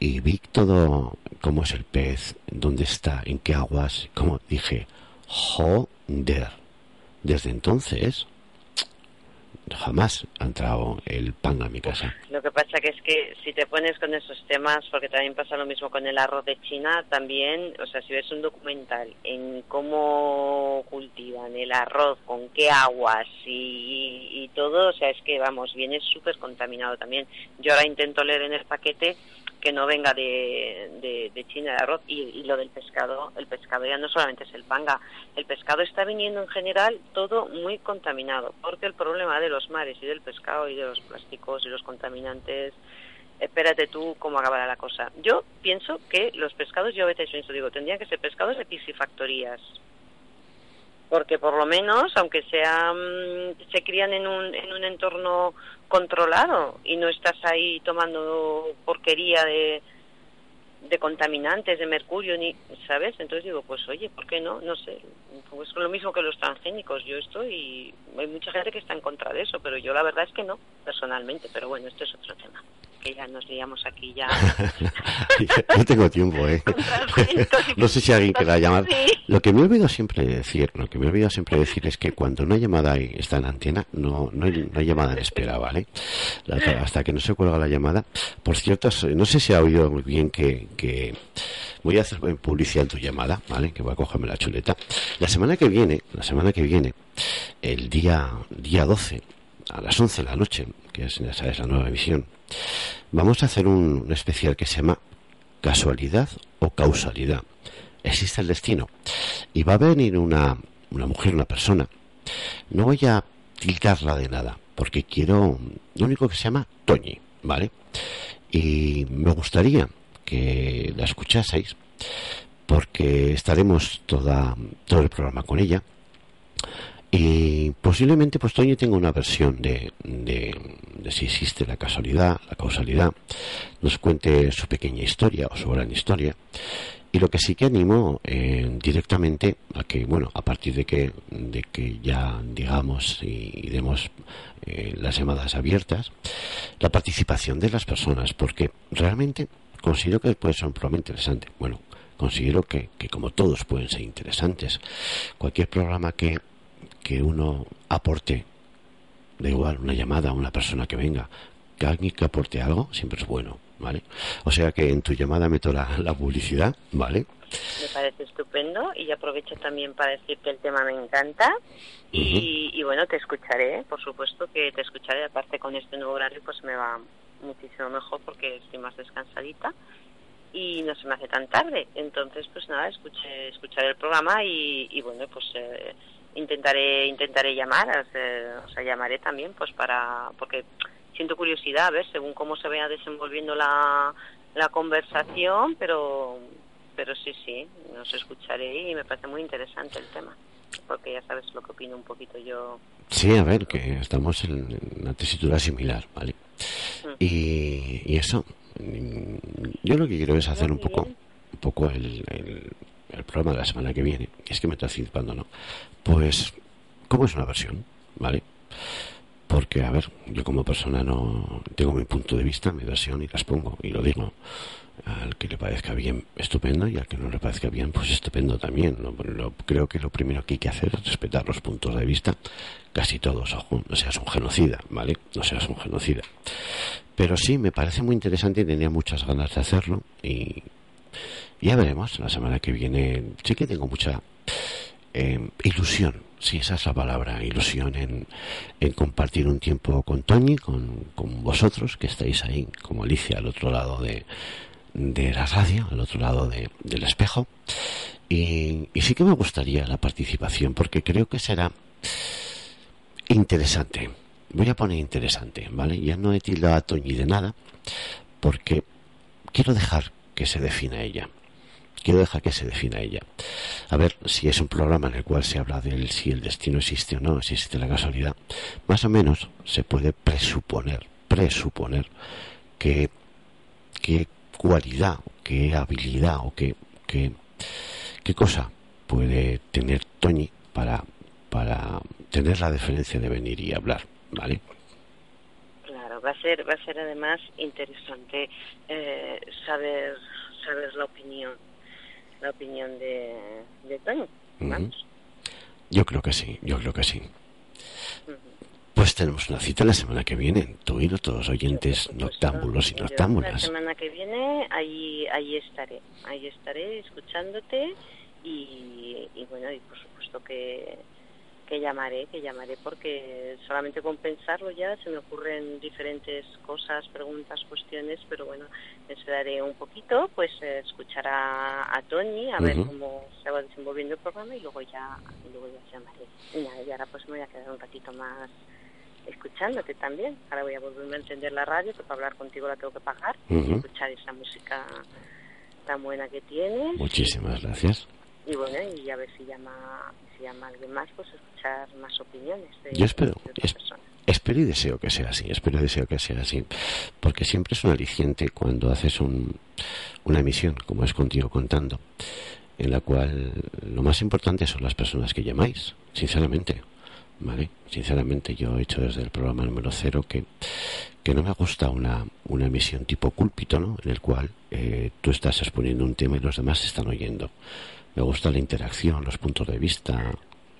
y vi todo cómo es el pez, dónde está, en qué aguas, como dije, joder. Desde entonces jamás ha entrado el pan a mi casa. Lo que pasa que es que si te pones con esos temas, porque también pasa lo mismo con el arroz de China, también, o sea, si ves un documental en cómo cultivan el arroz, con qué aguas y, y todo, o sea, es que, vamos, viene súper contaminado también. Yo ahora intento leer en el paquete que no venga de, de, de China el arroz y, y lo del pescado, el pescado ya no solamente es el panga, el pescado está viniendo en general todo muy contaminado, porque el problema de los mares y del pescado y de los plásticos y los contaminantes, espérate tú cómo acabará la cosa. Yo pienso que los pescados, yo a veces pienso, digo, tendrían que ser pescados de piscifactorías, porque por lo menos, aunque sean, se crían en un, en un entorno controlado y no estás ahí tomando porquería de, de contaminantes, de mercurio, ni, ¿sabes? Entonces digo, pues oye, ¿por qué no? No sé, pues lo mismo que los transgénicos, yo estoy, hay mucha gente que está en contra de eso, pero yo la verdad es que no, personalmente, pero bueno, esto es otro tema, que ya nos liamos aquí ya. no tengo tiempo, ¿eh? No sé si alguien querrá llamar. Sí. Lo que me he olvidado siempre decir, lo que me he olvidado siempre decir es que cuando una llamada está en antena, no, no, hay, no hay llamada en espera, ¿vale? Hasta que no se cuelga la llamada. Por cierto, no sé si ha oído muy bien que, que voy a hacer publicidad en tu llamada, ¿vale? Que voy a cogerme la chuleta. La semana que viene, la semana que viene, el día, día 12, a las 11 de la noche, que es, ya sabes, la nueva emisión, vamos a hacer un, especial que se llama casualidad o causalidad. Existe el destino. Y va a venir una, una mujer, una persona. No voy a tildarla de nada, porque quiero, lo único que se llama Toñi, ¿vale? Y me gustaría que la escuchaseis, porque estaremos toda, todo el programa con ella. Y posiblemente pues Toñi tenga una versión de, de, si existe la casualidad, la causalidad, nos cuente su pequeña historia o su gran historia. Y lo que sí que animo eh, directamente a que, bueno, a partir de que, de que ya digamos y, y demos eh, las llamadas abiertas, la participación de las personas, porque realmente considero que puede ser un programa interesante. Bueno, considero que, que como todos pueden ser interesantes, cualquier programa que, que uno aporte, da igual, una llamada, una persona que venga, que alguien que aporte algo, siempre es bueno, ¿vale? O sea que en tu llamada meto la, la publicidad, ¿vale? Me parece estupendo y aprovecho también para decir que el tema me encanta y, y bueno, te escucharé, por supuesto que te escucharé, aparte con este nuevo horario pues me va muchísimo mejor porque estoy más descansadita y no se me hace tan tarde, entonces pues nada, escuché, escucharé el programa y, y bueno, pues eh, intentaré intentaré llamar, eh, o sea, llamaré también pues para, porque siento curiosidad a ver según cómo se vaya desenvolviendo la, la conversación, pero pero sí, sí, nos escucharé y me parece muy interesante el tema, porque ya sabes lo que opino un poquito yo. Sí, a ver, que estamos en, una tesitura similar, ¿vale? Y, y eso, mm, yo lo que quiero es hacer un poco, un poco el, el, el programa de la semana que viene. Es que me está anticipando, ¿no? Pues, ¿cómo es una versión? ¿Vale? Porque, a ver, yo como persona no tengo mi punto de vista, mi versión y las pongo y lo digo. Al que le parezca bien, estupendo, y al que no le parezca bien, pues estupendo también. ¿no? Creo que lo primero que hay que hacer es respetar los puntos de vista, casi todos, ojo, no seas un genocida, ¿vale? No seas un genocida. Pero sí, me parece muy interesante y tenía muchas ganas de hacerlo y ya veremos, la semana que viene sí que tengo mucha eh, ilusión, sí, esa es la palabra, ilusión en, en compartir un tiempo con Toñi, con, con vosotros que estáis ahí, como Alicia, al otro lado de, de la radio, al otro lado de- del espejo. Y, y sí que me gustaría la participación, porque creo que será interesante. Voy a poner interesante, ¿vale? Ya no he tildado a Toñi de nada, porque quiero dejar que se defina ella. Quiero dejar que se defina ella. A ver si es un programa en el cual se habla del si el destino existe o no, si existe la casualidad. Más o menos se puede presuponer, presuponer que qué cualidad, qué habilidad o qué, qué, qué cosa puede tener Toñi para, para tener la deferencia de venir y hablar, ¿vale? Claro, va a ser, va a ser además interesante eh, saber, saber la opinión, la opinión de, de Toño. Vamos. Yo creo que sí, yo creo que sí. Pues tenemos una cita la semana que viene, tú y todos los oyentes noctámbulos y Yo La noctámbulas. semana que viene ahí, ahí estaré, ahí estaré escuchándote y, y bueno, y por supuesto que, que llamaré, que llamaré porque solamente con pensarlo ya se me ocurren diferentes cosas, preguntas, cuestiones, pero bueno, me esperaré un poquito, pues eh, escuchar a, a Tony, a ver cómo se va desenvolviendo el programa y luego ya, y luego ya llamaré. Y nada, y ahora pues me voy a quedar un ratito más escuchándote también. Ahora voy a volverme a encender la radio, que para hablar contigo la tengo que pagar, y escuchar esa música tan buena que tienes. Muchísimas gracias. Y bueno, y a ver si llama, llama alguien más, pues escuchar más opiniones de, Yo espero, de otras es- personas. espero y deseo que sea así, espero y deseo que sea así, porque siempre es un aliciente cuando haces un, una emisión, como es contigo contando, en la cual lo más importante son las personas que llamáis, sinceramente. ¿Vale? Sinceramente, yo he hecho desde el programa número cero que, que no me gusta una, una emisión tipo cúlpito, ¿no? En el cual eh, tú estás exponiendo un tema y los demás te están oyendo. Me gusta la interacción, los puntos de vista.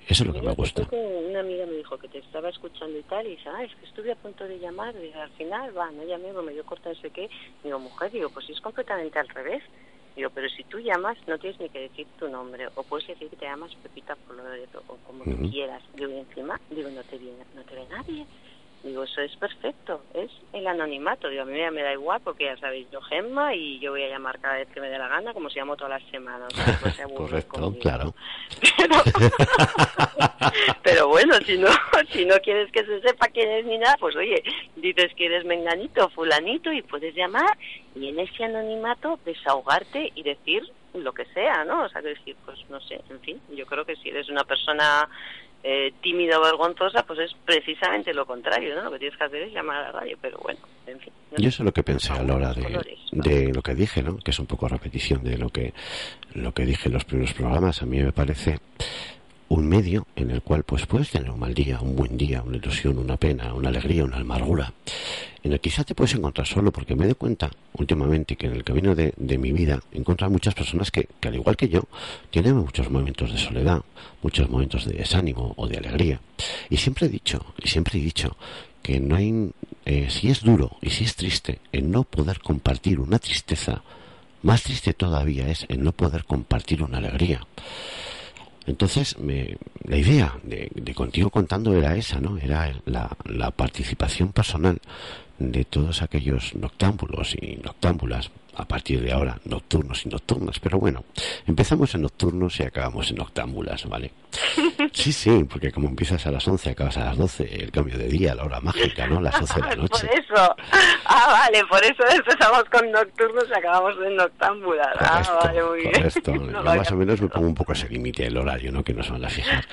Eso es lo que me gusta. Una amiga me dijo que te estaba escuchando y tal, y dice, ah, es que estuve a punto de llamar, y al final, va, no llamé, me dio corta, no sé qué. Digo, mujer, digo, pues es completamente al revés. Digo, pero si tú llamas, no tienes ni que decir tu nombre, o puedes decir que te llamas Pepita Flores, o como Ujú. tú quieras. Digo, y encima, digo, no te, viene, no te ve nadie. Digo, eso es perfecto, es el anonimato. Digo, a mí ya me da igual porque ya sabéis, yo Gemma y yo voy a llamar cada vez que me dé la gana, como si llamo todas las semanas. o sea, no se aburren Correcto, conmigo. claro. Pero, pero bueno, si no, si no quieres que se sepa quién es ni nada, pues oye, dices que eres menganito, fulanito y puedes llamar y en ese anonimato desahogarte y decir lo que sea, ¿no? O sea, decir, pues no sé, en fin, yo creo que si eres una persona eh, tímida o vergonzosa, pues es precisamente lo contrario, ¿no? Lo que tienes que hacer es llamar a la radio, pero bueno, en fin. no Yo eso es lo que pensé a la hora de, Colores, ¿no? de lo que dije, ¿no? Que es un poco repetición de lo que, lo que dije en los primeros programas. A mí me parece un medio en el cual pues puedes tener un mal día, un buen día, una ilusión, una pena, una alegría, una amargura. en el que quizá te puedes encontrar solo, porque me doy cuenta últimamente que en el camino de, mi vida he encontrado muchas personas que, que, al igual que yo, tienen muchos momentos de soledad, muchos momentos de desánimo o de alegría. Y siempre he dicho, y siempre he dicho, que no hay, eh, si es duro y si es triste, el no poder compartir una tristeza, más triste todavía es el no poder compartir una alegría. Entonces, me, la idea de, de, contando era esa, ¿no? Era la, la participación personal de todos aquellos noctámbulos y noctámbulas, a partir de ahora, nocturnos y nocturnas. Pero bueno, empezamos en nocturnos y acabamos en noctámbulas, ¿vale? Sí, sí, porque como empiezas a las 11, acabas a las 12, el cambio de día, la hora mágica, ¿no? Las 12 de la noche. Por eso. Ah, vale, por eso empezamos con nocturnos y acabamos en noctámbulas. Correcto, ah, vale, muy bien. No Yo más o menos me pongo un poco ese límite, el horario, ¿no? Que nos van a fijar.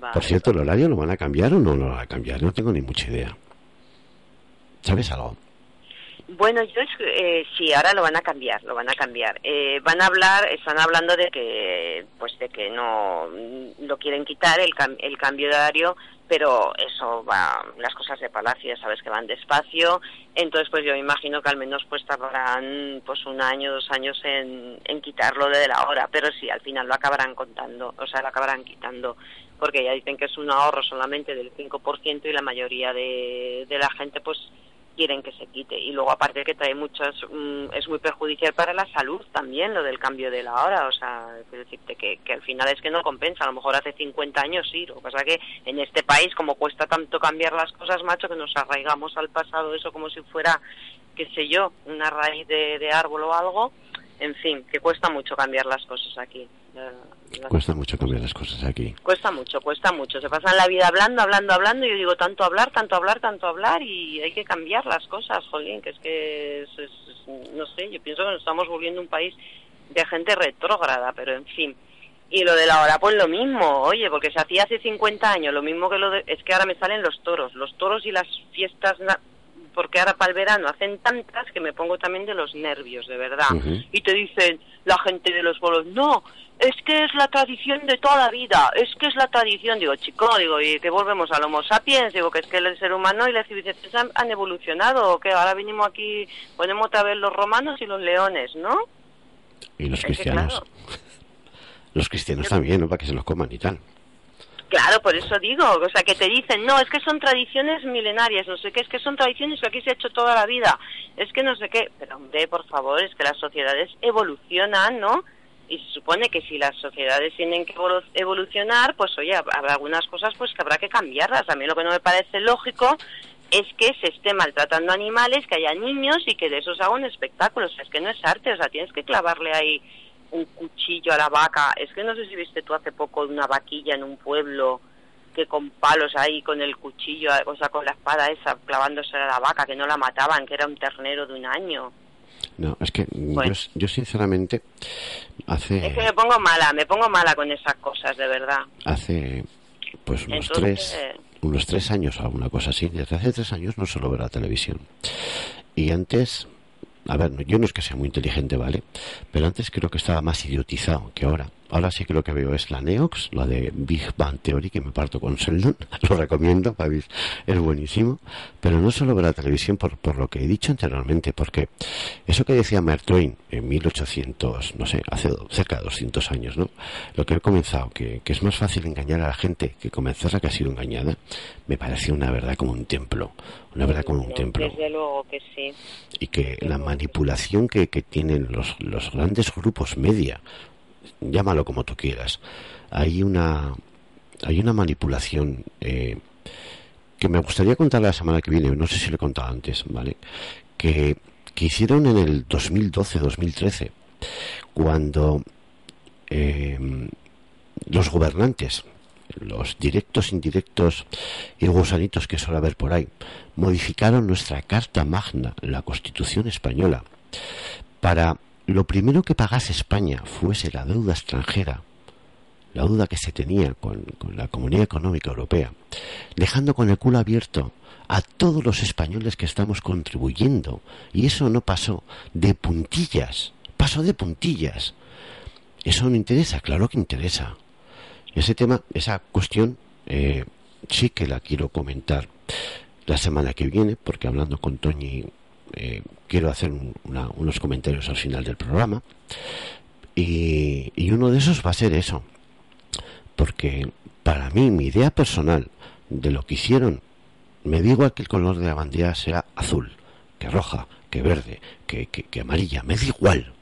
Vale, Por cierto, ¿el horario lo van a cambiar o no lo van a cambiar? No tengo ni mucha idea. ¿Sabes algo? Bueno, yo eh, sí, ahora lo van a cambiar, lo van a cambiar. Eh, van a hablar, están hablando de que, pues de que no lo quieren quitar el, cam- el cambio de horario, pero eso va, las cosas de Palacio sabes que van despacio, entonces pues yo me imagino que al menos pues tardarán pues un año, dos años en, en quitarlo de la hora, pero sí, al final lo acabarán contando, o sea, lo acabarán quitando, porque ya dicen que es un ahorro solamente del 5% y la mayoría de, de la gente pues quieren que se quite. Y luego aparte que trae muchos mm, es muy perjudicial para la salud también lo del cambio de la hora. O sea quiero decirte que, que al final es que no compensa. A lo mejor hace 50 años sí. Lo que pasa que en este país como cuesta tanto cambiar las cosas macho que nos arraigamos al pasado eso como si fuera qué sé yo una raíz de, de árbol o algo en fin que cuesta mucho cambiar las cosas aquí Cuesta mucho cambiar las cosas aquí. Cuesta mucho, cuesta mucho. Se pasan la vida hablando, hablando, hablando. Y yo digo, tanto hablar, tanto hablar, tanto hablar. Y hay que cambiar las cosas, jolín, que es que, es- es- es- no sé, yo pienso que nos estamos volviendo un país de gente retrógrada, pero en fin. Y lo de la hora, pues lo mismo, oye, porque se hacía hace 50 años, lo mismo que lo de... Es que ahora me salen los toros, los toros y las fiestas... na- Porque ahora para el verano hacen tantas que me pongo también de los nervios, de verdad. Y te dicen la gente de los bolos, no, es que es la tradición de toda la vida, es que es la tradición. Digo, chico, digo, y que volvemos al Homo sapiens, digo, que es que el ser humano y la civilización han, han evolucionado, o que ahora venimos aquí, ponemos otra vez los romanos y los leones, ¿no? Y los Es que, cristianos. claro. Los cristianos también, ¿no? Para que se los coman y tal. Claro, por eso digo, o sea, que te dicen, no, es que son tradiciones milenarias, no sé qué, es que son tradiciones que aquí se ha hecho toda la vida, es que no sé qué, pero hombre, por favor, es que las sociedades evolucionan, ¿no? Y se supone que si las sociedades tienen que evolu- evolucionar, pues oye, habrá algunas cosas pues que habrá que cambiarlas. A mí lo que no me parece lógico es que se esté maltratando animales, que haya niños y que de eso se haga un espectáculo. O sea, es que no es arte, o sea, tienes que clavarle ahí un cuchillo a la vaca. Es que no sé si viste tú hace poco una vaquilla en un pueblo que con palos ahí, con el cuchillo, o sea, con la espada esa, clavándose a la vaca, que no la mataban, que era un ternero de un año. No, es que Bueno. yo, yo sinceramente hace Es que me pongo mala, me pongo mala con esas cosas, de verdad. hace pues unos Entonces, tres unos tres años o alguna cosa así desde hace tres años no suelo ver la televisión y antes a ver yo no es que sea muy inteligente vale pero antes creo que estaba más idiotizado que ahora ahora sí que lo que veo es la Neox la de Big Bang Theory que me parto con Sheldon. Lo recomiendo Pavis es buenísimo. Pero no solo ver la televisión por, por lo que he dicho anteriormente porque eso que decía Mark Twain en 1800 no sé hace cerca de 200 años no lo que he comenzado que, que es más fácil engañar a la gente que convencerla que ha sido engañada me pareció una verdad como un templo una verdad como un desde- templo. Desde luego que sí. y que la manipulación que, que tienen los, los grandes grupos media, llámalo como tú quieras, hay una hay una manipulación eh, que me gustaría contar la semana que viene, no sé si lo he contado antes, ¿vale? Que, que hicieron en el 2012-2013, cuando eh, los gobernantes, los directos, indirectos y gusanitos que suele haber por ahí, modificaron nuestra Carta Magna, la Constitución española, para lo primero que pagase España fuese la deuda extranjera, la deuda que se tenía con, la Comunidad Económica Europea, dejando con el culo abierto a todos los españoles que estamos contribuyendo. Y eso no pasó de puntillas, pasó de puntillas. Eso no interesa, claro que interesa. Ese tema, esa cuestión, eh, sí que la quiero comentar. la semana que viene, porque hablando con Toñi eh, quiero hacer unos comentarios al final del programa. Y, uno de esos va a ser eso. Porque para mí, mi idea personal de lo que hicieron, me da igual que el color de la bandera sea azul, que roja, que verde, que, que- que amarilla, me da igual.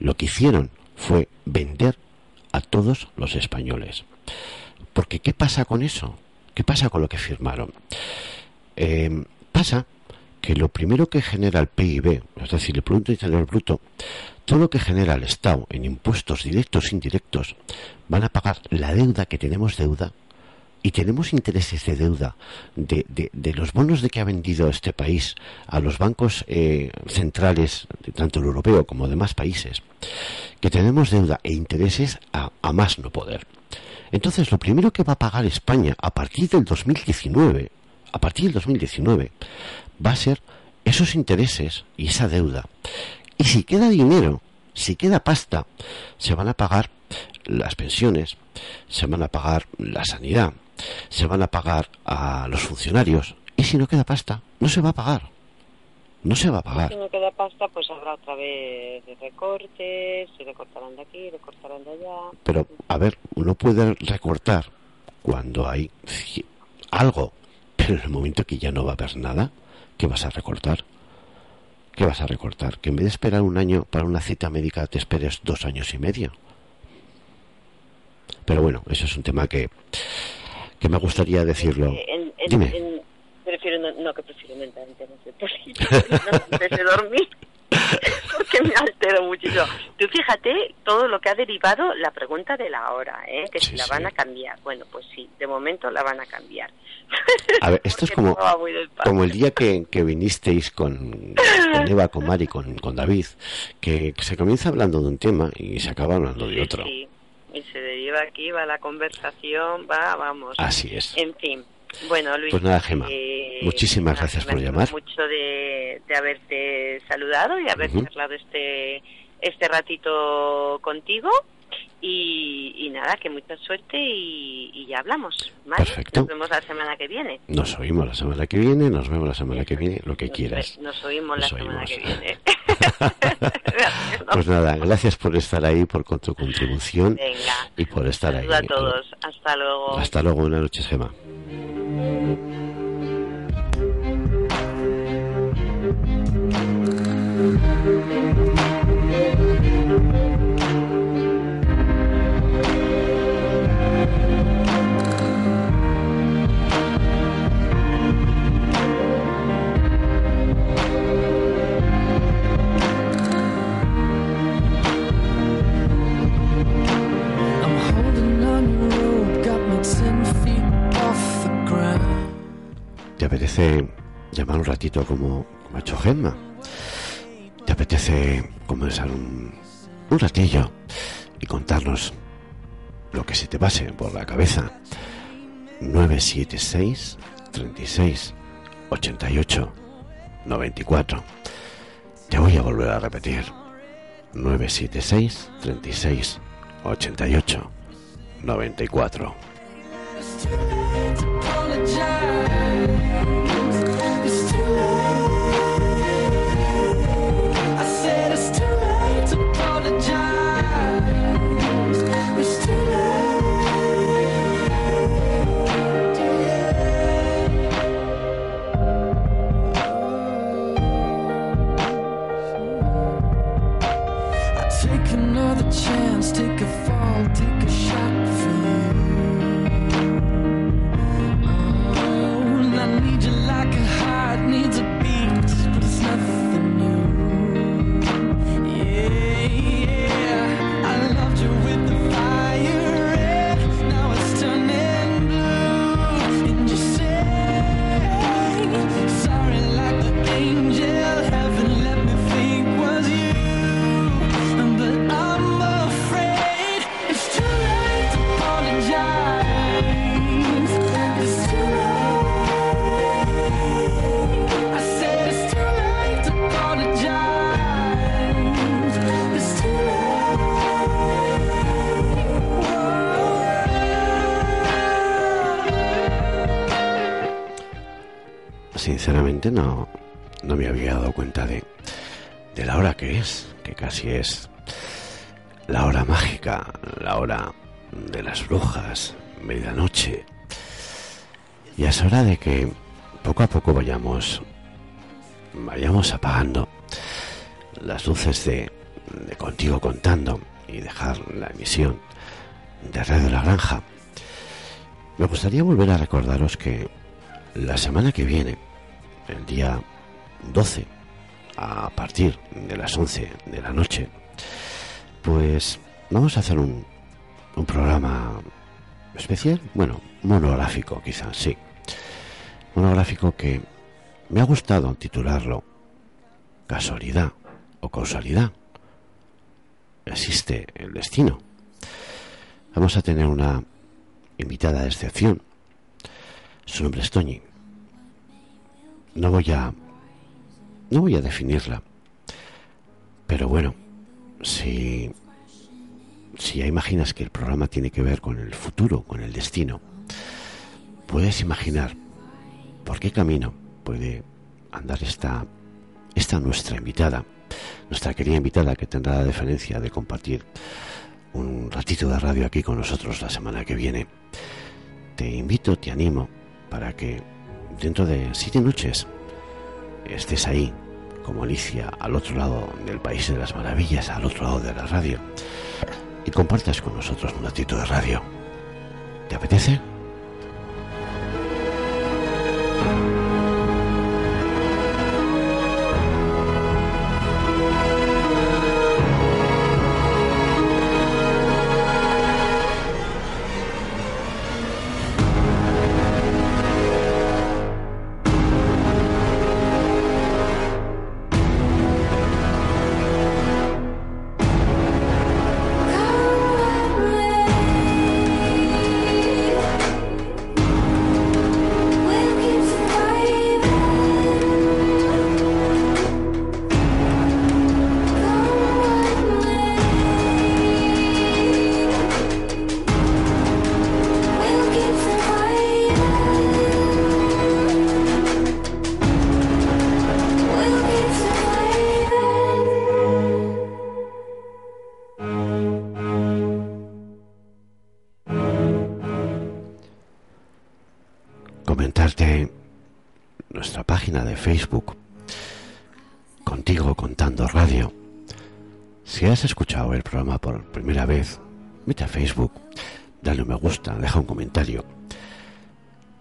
Lo que hicieron fue vender a todos los españoles. Porque ¿qué pasa con eso? ¿Qué pasa con lo que firmaron? Eh, pasa que lo primero que genera el PIB, es decir, el Producto Interior Bruto, todo lo que genera el Estado en impuestos directos e indirectos, van a pagar la deuda que tenemos deuda y tenemos intereses de deuda de, de- los bonos de que ha vendido este país a los bancos eh, centrales, tanto el europeo como demás países, que tenemos deuda e intereses a, a más no poder. Entonces, lo primero que va a pagar España a partir del 2019, a partir del 2019, va a ser esos intereses y esa deuda. Y si queda dinero, si queda pasta, se van a pagar las pensiones, se van a pagar la sanidad, se van a pagar a los funcionarios. Y si no queda pasta, no se va a pagar. No se va a Si pagar. no queda pasta, pues habrá otra vez recortes, se recortarán de aquí, recortarán de allá. Pero, a ver, uno puede recortar cuando hay algo, pero en el momento que ya no va a haber nada, ¿qué vas a recortar? ¿Qué vas a recortar? Que en vez de esperar un año para una cita médica te esperes dos años y medio. Pero bueno, eso es un tema que, que me gustaría decirlo. Eh, En, en- Dime. en- prefiero no, no, que prefiero no entrar en temas de política no, antes de dormir porque me altero muchísimo. Tú fíjate todo lo que ha derivado la pregunta de la hora, ¿eh? que Sí, si la sí. van a cambiar. Bueno, pues sí, de momento la van a cambiar. A ver, esto es como, como el día que, que vinisteis con, con Eva, con Mari, con, con David, que se comienza hablando de un tema y se acaba hablando de otro. sí. Y se deriva aquí, va la conversación, va, vamos. Así es. En fin. Bueno, Luis. Pues nada, Gemma, eh, muchísimas nada, gracias por llamar. mucho de, de haberte saludado y haber Ujú. charlado este, este ratito contigo. Y, y nada, que mucha suerte y, y ya hablamos. ¿vale? Perfecto. Nos vemos la semana que viene. Nos oímos la semana que viene, nos vemos la semana que viene, lo que Nos quieras. Nos oímos la semana oímos. que viene. Gracias, ¿no? Pues nada, gracias por estar ahí, por con tu contribución Venga. y por estar ahí. Saludos a todos. Hasta luego. Hasta luego, buenas noches, Gema. Thank you. Como, como ha hecho Gemma? ¿Te apetece conversar un, un ratillo y contarnos lo que se te pase por la cabeza? 976 36 88 94 Te voy a volver a repetir. 976 36 88 94 sinceramente no, no me había dado cuenta de, de la hora que es, que casi es la hora mágica, la hora de las brujas, medianoche. Y es hora de que poco a poco vayamos, vayamos apagando las luces de, de Contigo Contando y dejar la emisión de Radio La Granja. Me gustaría volver a recordaros que la semana que viene, el día 12, a partir de las 11 de la noche, pues vamos a hacer un, un programa especial, bueno, monográfico quizás, sí. Monográfico que me ha gustado titularlo Casualidad o Causalidad. Existe el destino. Vamos a tener una invitada de excepción. Su nombre es Toñi. No voy a no voy a definirla. Pero bueno, si si ya imaginas que el programa tiene que ver con el futuro, con el destino, puedes imaginar por qué camino puede andar esta esta nuestra invitada, nuestra querida invitada que tendrá la deferencia de compartir un ratito de radio aquí con nosotros la semana que viene. Te invito, te animo para que dentro de siete noches estés ahí, como Alicia, al otro lado del País de las Maravillas, al otro lado de la radio, y compartas con nosotros un ratito de radio. ¿Te apetece?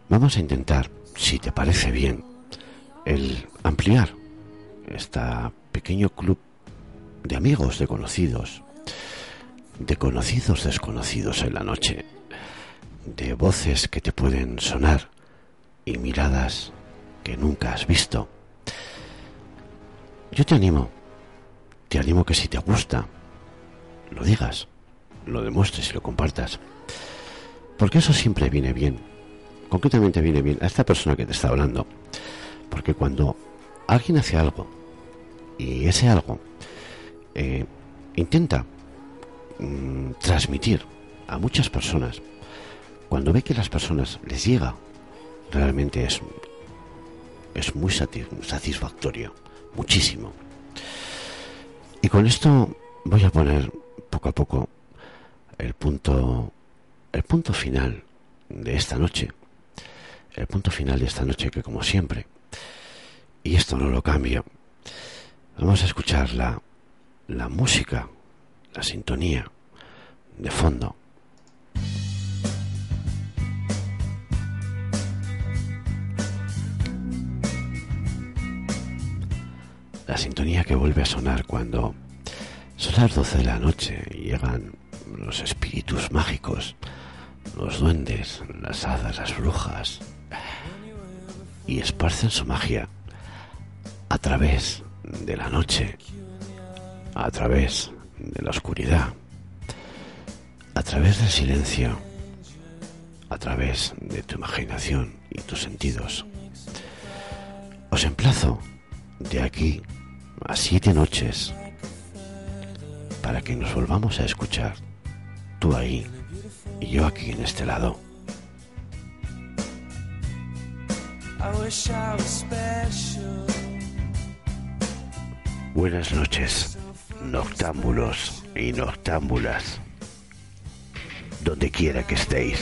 Vamos a intentar, si te parece bien, el ampliar este pequeño club de amigos, de conocidos, de conocidos desconocidos en la noche, de voces que te pueden sonar y miradas que nunca has visto. Yo te animo, te animo que si te gusta, lo digas, lo demuestres y lo compartas. Porque eso siempre viene bien. Concretamente viene bien a esta persona que te está hablando. Porque cuando alguien hace algo y ese algo eh, intenta mm, transmitir a muchas personas, cuando ve que las personas les llega realmente es, es muy sati- satisfactorio, muchísimo. Y con esto voy a poner poco a poco el punto, el punto final de esta noche, el punto final de esta noche que como siempre, y esto no lo cambio, vamos a escuchar la, la música, la sintonía de fondo. La sintonía que vuelve a sonar cuando son las 12 de la noche y llegan los espíritus mágicos, los duendes, las hadas, las brujas, y esparcen su magia a través de la noche, a través de la oscuridad, a través del silencio, a través de tu imaginación y tus sentidos. Os emplazo de aquí a siete noches para que nos volvamos a escuchar, tú ahí y yo aquí en este lado. Buenas noches, noctámbulos y noctámbulas. Donde quiera que estéis.